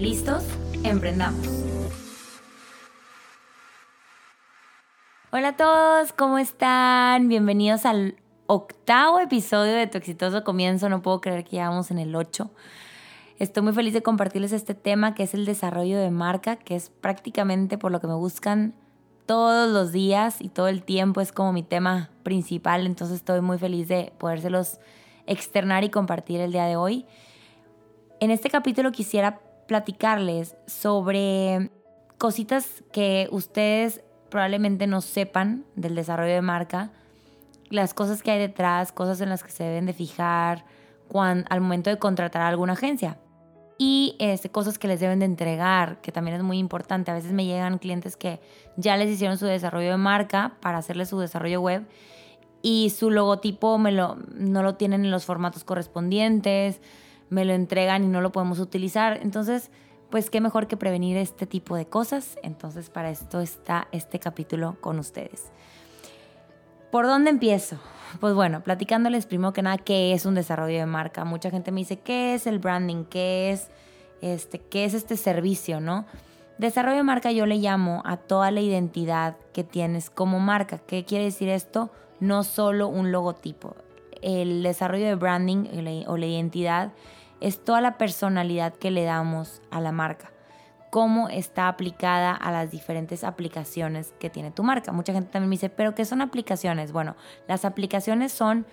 ¿Listos? Emprendamos. Hola a todos, ¿cómo están? Bienvenidos al octavo episodio de Tu exitoso comienzo. No puedo creer que ya vamos en el 8. Estoy muy feliz de compartirles este tema que es el desarrollo de marca, que es prácticamente por lo que me buscan todos los días y todo el tiempo. Es como mi tema principal, entonces estoy muy feliz de podérselos externar y compartir el día de hoy. En este capítulo quisiera platicarles sobre cositas que ustedes probablemente no sepan del desarrollo de marca, las cosas que hay detrás, cosas en las que se deben de fijar cuando, al momento de contratar a alguna agencia. Y este, cosas que les deben de entregar, que también es muy importante. A veces me llegan clientes que ya les hicieron su desarrollo de marca para hacerles su desarrollo web y su logotipo me lo, no lo tienen en los formatos correspondientes me lo entregan y no lo podemos utilizar. Entonces, pues qué mejor que prevenir este tipo de cosas. Entonces, para esto está este capítulo con ustedes. ¿Por dónde empiezo? Pues bueno, platicándoles primero que nada qué es un desarrollo de marca. Mucha gente me dice, ¿qué es el branding? ¿Qué es este, qué es este servicio, no? Desarrollo de marca yo le llamo a toda la identidad que tienes como marca. ¿Qué quiere decir esto? No solo un logotipo. El desarrollo de branding o la identidad es toda la personalidad que le damos a la marca, cómo está aplicada a las diferentes aplicaciones que tiene tu marca. Mucha gente también me dice, pero ¿qué son aplicaciones? Bueno, las aplicaciones son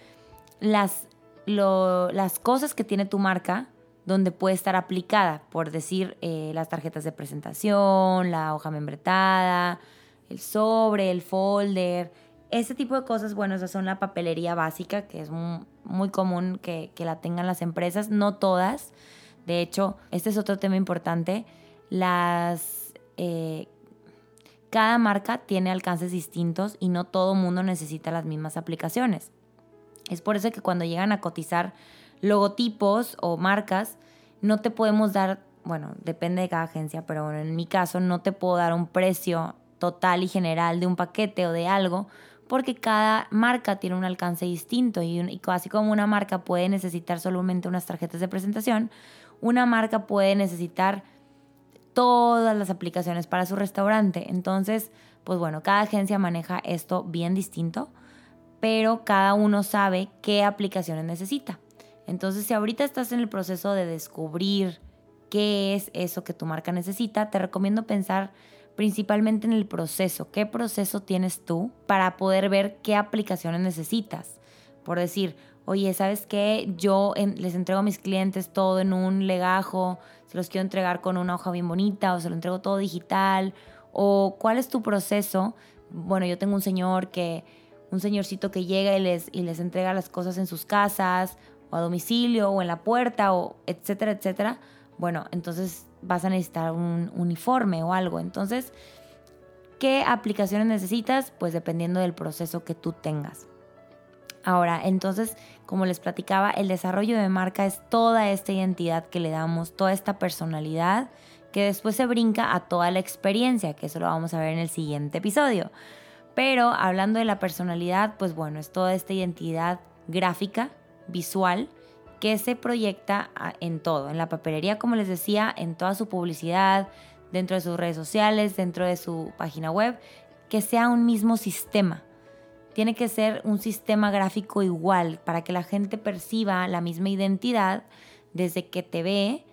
las, las cosas que tiene tu marca donde puede estar aplicada, por decir, eh, las tarjetas de presentación, la hoja membretada, el sobre, el folder, ese tipo de cosas, bueno, esas son la papelería básica, que es muy, común que, la tengan las empresas, no todas. De hecho, este es otro tema importante. Las. Eh, cada marca tiene alcances distintos y no todo mundo necesita las mismas aplicaciones. Es por eso que cuando llegan a cotizar logotipos o marcas, no te podemos dar, bueno, depende de cada agencia, pero en mi caso no te puedo dar un precio total y general de un paquete o de algo, porque cada marca tiene un alcance distinto y, y así como una marca puede necesitar solamente unas tarjetas de presentación, una marca puede necesitar todas las aplicaciones para su restaurante. Entonces, pues bueno, cada agencia maneja esto bien distinto, pero cada uno sabe qué aplicaciones necesita. Entonces, si ahorita estás en el proceso de descubrir qué es eso que tu marca necesita, te recomiendo pensar principalmente en el proceso. ¿Qué proceso tienes tú para poder ver qué aplicaciones necesitas? Por decir, oye, ¿sabes qué? Yo les entrego a mis clientes todo en un legajo, se los quiero entregar con una hoja bien bonita o se lo entrego todo digital. ¿O cuál es tu proceso? Bueno, yo tengo un señor que, un señorcito que llega y les, y les entrega las cosas en sus casas o a domicilio o en la puerta o etcétera, etcétera. Bueno, entonces vas a necesitar un uniforme o algo. Entonces, ¿qué aplicaciones necesitas? Pues dependiendo del proceso que tú tengas. Ahora, entonces, como les platicaba, el desarrollo de marca es toda esta identidad que le damos, toda esta personalidad que después se brinca a toda la experiencia, que eso lo vamos a ver en el siguiente episodio. Pero hablando de la personalidad, pues bueno, es toda esta identidad gráfica, visual, que se proyecta en todo, en la papelería, como les decía, en toda su publicidad, dentro de sus redes sociales, dentro de su página web, que sea un mismo sistema. Tiene que ser un sistema gráfico igual para que la gente perciba la misma identidad desde que te ve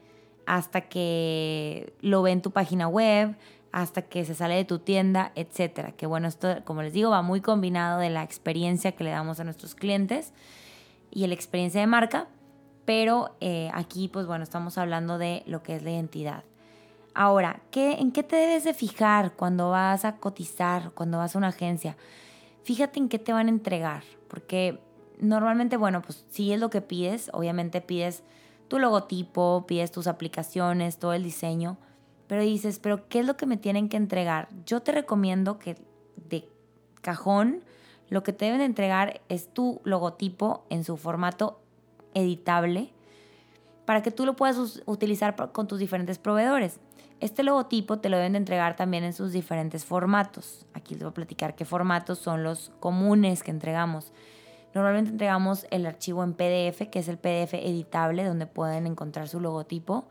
hasta que lo ve en tu página web, hasta que se sale de tu tienda, etcétera. Que bueno, esto, como les digo, va muy combinado de la experiencia que le damos a nuestros clientes y la experiencia de marca, pero eh, aquí, pues bueno, estamos hablando de lo que es la identidad. Ahora, ¿qué, ¿en qué te debes de fijar cuando vas a cotizar, cuando vas a una agencia? Fíjate en qué te van a entregar, porque normalmente, bueno, pues si es lo que pides, obviamente pides tu logotipo, pides tus aplicaciones, todo el diseño, pero dices, pero ¿qué es lo que me tienen que entregar? Yo te recomiendo que de cajón lo que te deben entregar es tu logotipo en su formato editable para que tú lo puedas utilizar con tus diferentes proveedores. Este logotipo te lo deben de entregar también en sus diferentes formatos. Aquí les voy a platicar qué formatos son los comunes que entregamos. Normalmente entregamos el archivo en PDF, que es el PDF editable, donde pueden encontrar su logotipo.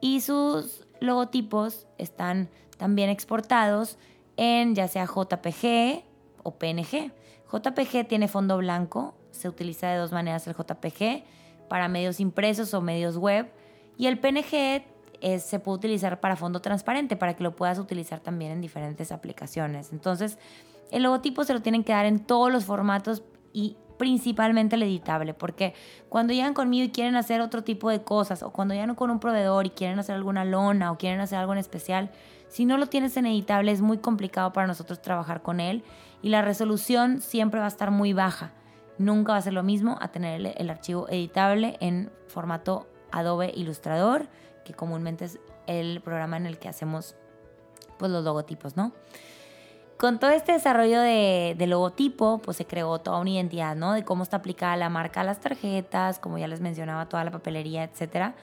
Y sus logotipos están también exportados en ya sea JPG o PNG. JPG tiene fondo blanco, se utiliza de dos maneras el JPG, para medios impresos o medios web. Y el PNG se puede utilizar para fondo transparente, para que lo puedas utilizar también en diferentes aplicaciones. Entonces, el logotipo se lo tienen que dar en todos los formatos y principalmente el editable, porque cuando llegan conmigo y quieren hacer otro tipo de cosas, o cuando llegan con un proveedor y quieren hacer alguna lona o quieren hacer algo en especial, si no lo tienes en editable es muy complicado para nosotros trabajar con él y la resolución siempre va a estar muy baja. Nunca va a ser lo mismo a tener el, archivo editable en formato Adobe Illustrator, que comúnmente es el programa en el que hacemos pues, los logotipos, ¿no? Con todo este desarrollo de, logotipo, pues se creó toda una identidad, ¿no? De cómo está aplicada la marca a las tarjetas, como ya les mencionaba, toda la papelería, etc.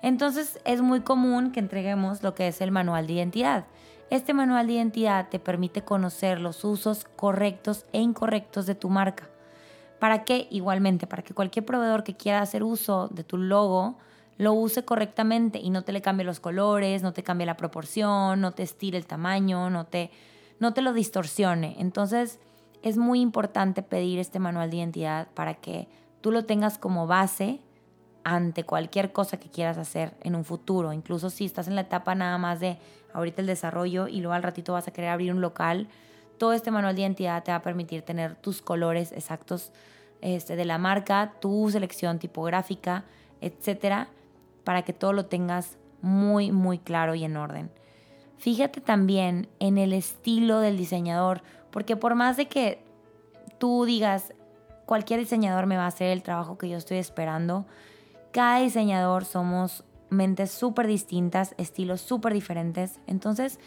Entonces es muy común que entreguemos lo que es el manual de identidad. Este manual de identidad te permite conocer los usos correctos e incorrectos de tu marca. ¿Para qué? Igualmente, para que cualquier proveedor que quiera hacer uso de tu logo, lo use correctamente y no te le cambie los colores, no te cambie la proporción, no te estire el tamaño, no te, no te lo distorsione. Entonces es muy importante pedir este manual de identidad para que tú lo tengas como base ante cualquier cosa que quieras hacer en un futuro. Incluso si estás en la etapa nada más de ahorita el desarrollo y luego al ratito vas a querer abrir un local, todo este manual de identidad te va a permitir tener tus colores exactos este, de la marca, tu selección tipográfica, etcétera para que todo lo tengas muy, muy claro y en orden. Fíjate también en el estilo del diseñador, porque por más de que tú digas, cualquier diseñador me va a hacer el trabajo que yo estoy esperando, cada diseñador somos mentes súper distintas, estilos súper diferentes. Entonces,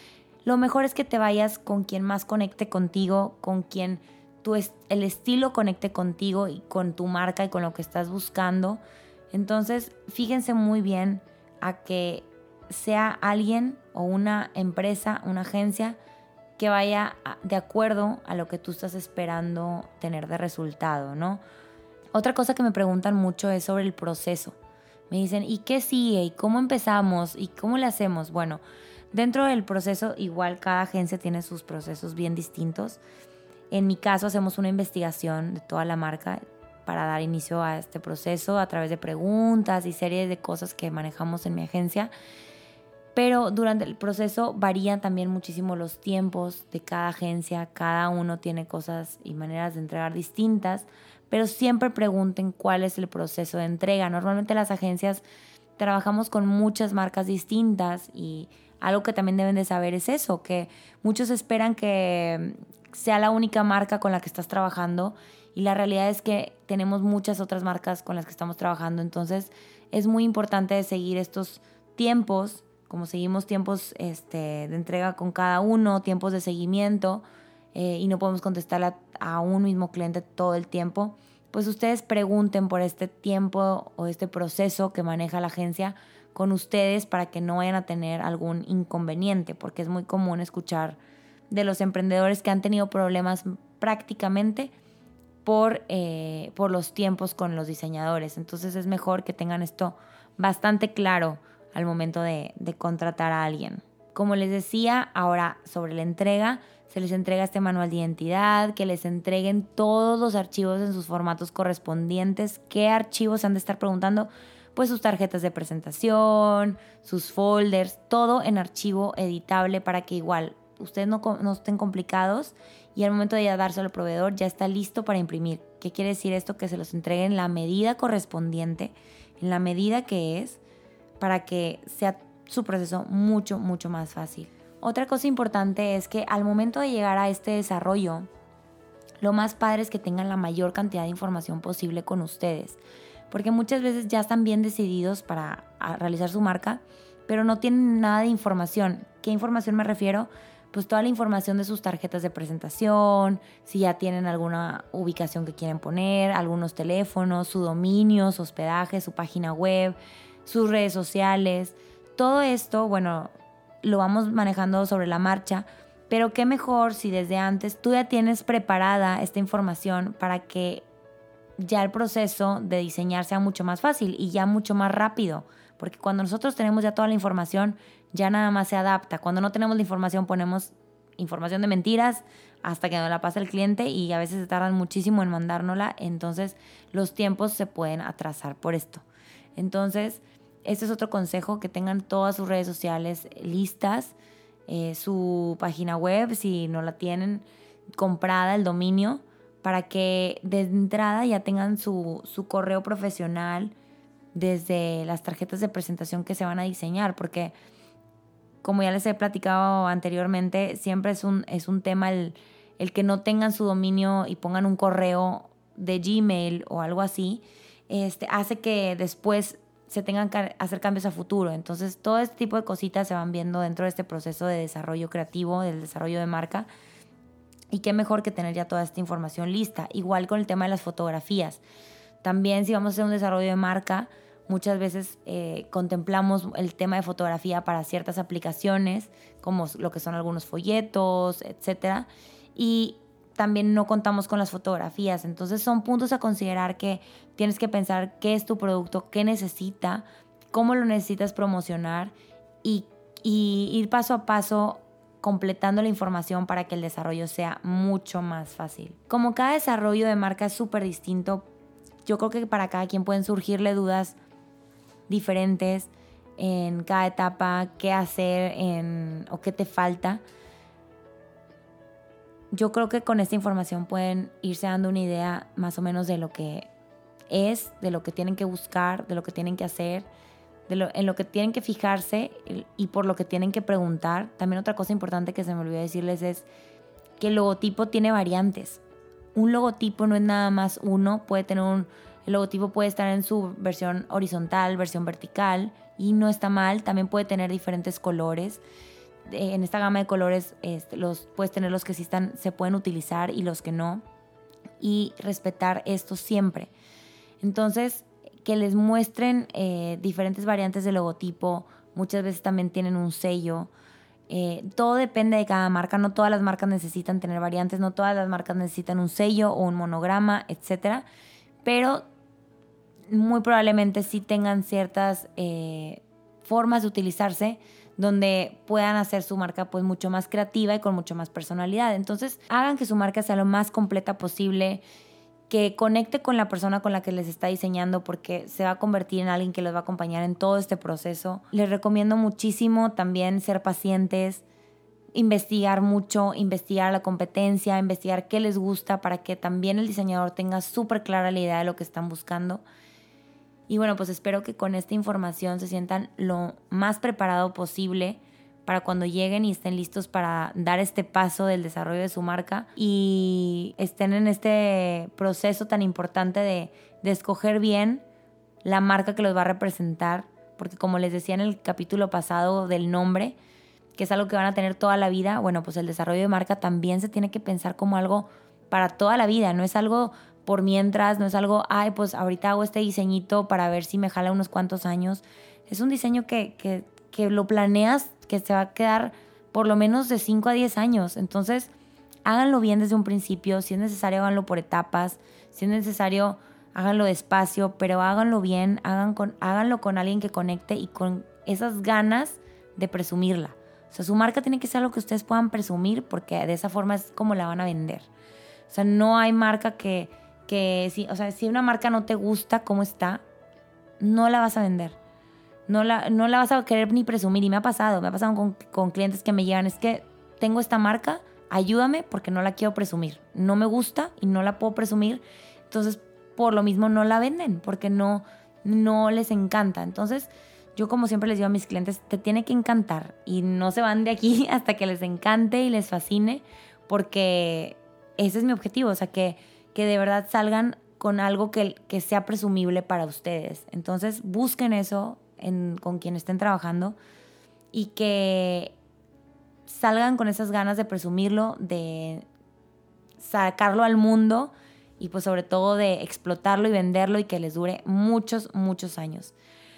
lo mejor es que te vayas con quien más conecte contigo, con quien tu el estilo conecte contigo y con tu marca y con lo que estás buscando. Entonces, fíjense muy bien a que sea alguien o una empresa, una agencia que vaya de acuerdo a lo que tú estás esperando tener de resultado, ¿no? Otra cosa que me preguntan mucho es sobre el proceso. Me dicen, ¿y qué sigue? ¿Y cómo empezamos? ¿Y cómo le hacemos? Bueno, dentro del proceso igual cada agencia tiene sus procesos bien distintos. En mi caso hacemos una investigación de toda la marca, para dar inicio a este proceso a través de preguntas y series de cosas que manejamos en mi agencia. Pero durante el proceso varían también muchísimo los tiempos de cada agencia, cada uno tiene cosas y maneras de entregar distintas, pero siempre pregunten cuál es el proceso de entrega. Normalmente las agencias trabajamos con muchas marcas distintas y algo que también deben de saber es eso, que muchos esperan que sea la única marca con la que estás trabajando y la realidad es que tenemos muchas otras marcas con las que estamos trabajando, entonces es muy importante seguir estos tiempos, como seguimos tiempos este, de entrega con cada uno, tiempos de seguimiento, eh, y no podemos contestar a, un mismo cliente todo el tiempo, pues ustedes pregunten por este tiempo o este proceso que maneja la agencia con ustedes para que no vayan a tener algún inconveniente, porque es muy común escuchar de los emprendedores que han tenido problemas prácticamente por, eh, por los tiempos con los diseñadores. Entonces es mejor que tengan esto bastante claro al momento de, de contratar a alguien. Como les decía, ahora sobre la entrega, se les entrega este manual de identidad, que les entreguen todos los archivos en sus formatos correspondientes. ¿Qué archivos se han de estar preguntando? Pues sus tarjetas de presentación, sus folders, todo en archivo editable para que igual ustedes no, no estén complicados y al momento de ya dárselo al proveedor ya está listo para imprimir. ¿Qué quiere decir esto? Que se los entreguen en la medida correspondiente, en la medida que es, para que sea su proceso mucho, mucho más fácil. Otra cosa importante es que al momento de llegar a este desarrollo, lo más padre es que tengan la mayor cantidad de información posible con ustedes. Porque muchas veces ya están bien decididos para realizar su marca, pero no tienen nada de información. ¿Qué información me refiero? Pues toda la información de sus tarjetas de presentación, si ya tienen alguna ubicación que quieren poner, algunos teléfonos, su dominio, su hospedaje, su página web, sus redes sociales. Todo esto, bueno, lo vamos manejando sobre la marcha, pero qué mejor si desde antes tú ya tienes preparada esta información para que ya el proceso de diseñar sea mucho más fácil y ya mucho más rápido. Porque cuando nosotros tenemos ya toda la información, ya nada más se adapta. Cuando no tenemos la información, ponemos información de mentiras hasta que nos la pasa el cliente y a veces se tardan muchísimo en mandárnosla. Entonces los tiempos se pueden atrasar por esto. Entonces, este es otro consejo, que tengan todas sus redes sociales listas, eh, su página web, si no la tienen comprada, el dominio, para que de entrada ya tengan su, su correo profesional desde las tarjetas de presentación que se van a diseñar, porque como ya les he platicado anteriormente, siempre es un, es un tema el, el que no tengan su dominio y pongan un correo de Gmail o algo así, este, hace que después se tengan que hacer cambios a futuro. Entonces, todo este tipo de cositas se van viendo dentro de este proceso de desarrollo creativo, del desarrollo de marca. Y qué mejor que tener ya toda esta información lista. Igual con el tema de las fotografías. También si vamos a hacer un desarrollo de marca, muchas veces eh, contemplamos el tema de fotografía para ciertas aplicaciones, como lo que son algunos folletos, etc. Y también no contamos con las fotografías. Entonces son puntos a considerar que tienes que pensar qué es tu producto, qué necesita, cómo lo necesitas promocionar y, ir paso a paso completando la información para que el desarrollo sea mucho más fácil. Como cada desarrollo de marca es súper distinto, yo creo que para cada quien pueden surgirle dudas diferentes en cada etapa, qué hacer en, o qué te falta yo creo que con esta información pueden irse dando una idea más o menos de lo que es, de lo que tienen que buscar, de lo que tienen que hacer, en lo que tienen que fijarse y por lo que tienen que preguntar. También otra cosa importante que se me olvidó decirles es que el logotipo tiene variantes. Un logotipo no es nada más uno, puede tener un, el logotipo puede estar en su versión horizontal, versión vertical y no está mal, también puede tener diferentes colores en esta gama de colores este, los, puedes tener los que sí están, se pueden utilizar y los que no. Y respetar esto siempre. Entonces, que les muestren eh, diferentes variantes de logotipo. Muchas veces también tienen un sello. Eh, todo depende de cada marca. No todas las marcas necesitan tener variantes. No todas las marcas necesitan un sello o un monograma, etc. Pero muy probablemente sí tengan ciertas eh, formas de utilizarse donde puedan hacer su marca pues mucho más creativa y con mucho más personalidad. Entonces, hagan que su marca sea lo más completa posible, que conecte con la persona con la que les está diseñando porque se va a convertir en alguien que los va a acompañar en todo este proceso. Les recomiendo muchísimo también ser pacientes, investigar mucho, investigar la competencia, investigar qué les gusta para que también el diseñador tenga súper clara la idea de lo que están buscando y bueno, pues espero que con esta información se sientan lo más preparado posible para cuando lleguen y estén listos para dar este paso del desarrollo de su marca y estén en este proceso tan importante de, de escoger bien la marca que los va a representar, porque como les decía en el capítulo pasado del nombre, que es algo que van a tener toda la vida, bueno, pues el desarrollo de marca también se tiene que pensar como algo para toda la vida, no es algo por mientras, no es algo, ay, pues ahorita hago este diseñito para ver si me jala unos cuantos años. Es un diseño que, que, que lo planeas que se va a quedar por lo menos de 5 a 10 años. Entonces, háganlo bien desde un principio, si es necesario, háganlo por etapas, si es necesario, háganlo despacio, pero háganlo bien, hagan con, háganlo con alguien que conecte y con esas ganas de presumirla. O sea, su marca tiene que ser algo que ustedes puedan presumir porque de esa forma es como la van a vender. O sea, no hay marca que, que si, o sea, si una marca no te gusta cómo está, no la vas a vender. No la, no la vas a querer ni presumir. Y me ha pasado, me ha pasado con, con clientes que me llegan, es que tengo esta marca, ayúdame porque no la quiero presumir. No me gusta y no la puedo presumir. Entonces, por lo mismo no la venden porque no, no les encanta. Entonces, yo como siempre les digo a mis clientes, te tiene que encantar y no se van de aquí hasta que les encante y les fascine porque ese es mi objetivo. O sea, que que de verdad salgan con algo que, que sea presumible para ustedes. Entonces busquen eso con quien estén trabajando y que salgan con esas ganas de presumirlo, de sacarlo al mundo y pues sobre todo de explotarlo y venderlo y que les dure muchos, muchos años.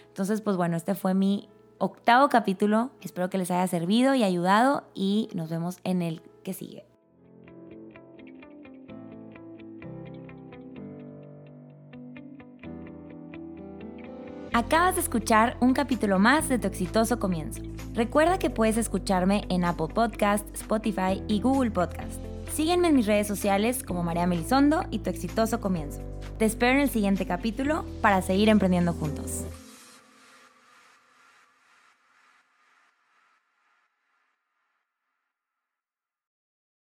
Entonces, pues bueno, este fue mi octavo capítulo. Espero que les haya servido y ayudado y nos vemos en el que sigue. Acabas de escuchar un capítulo más de Tu exitoso comienzo. Recuerda que puedes escucharme en Apple Podcast, Spotify y Google Podcast. Sígueme en mis redes sociales como María Melisondo y Tu exitoso comienzo. Te espero en el siguiente capítulo para seguir emprendiendo juntos.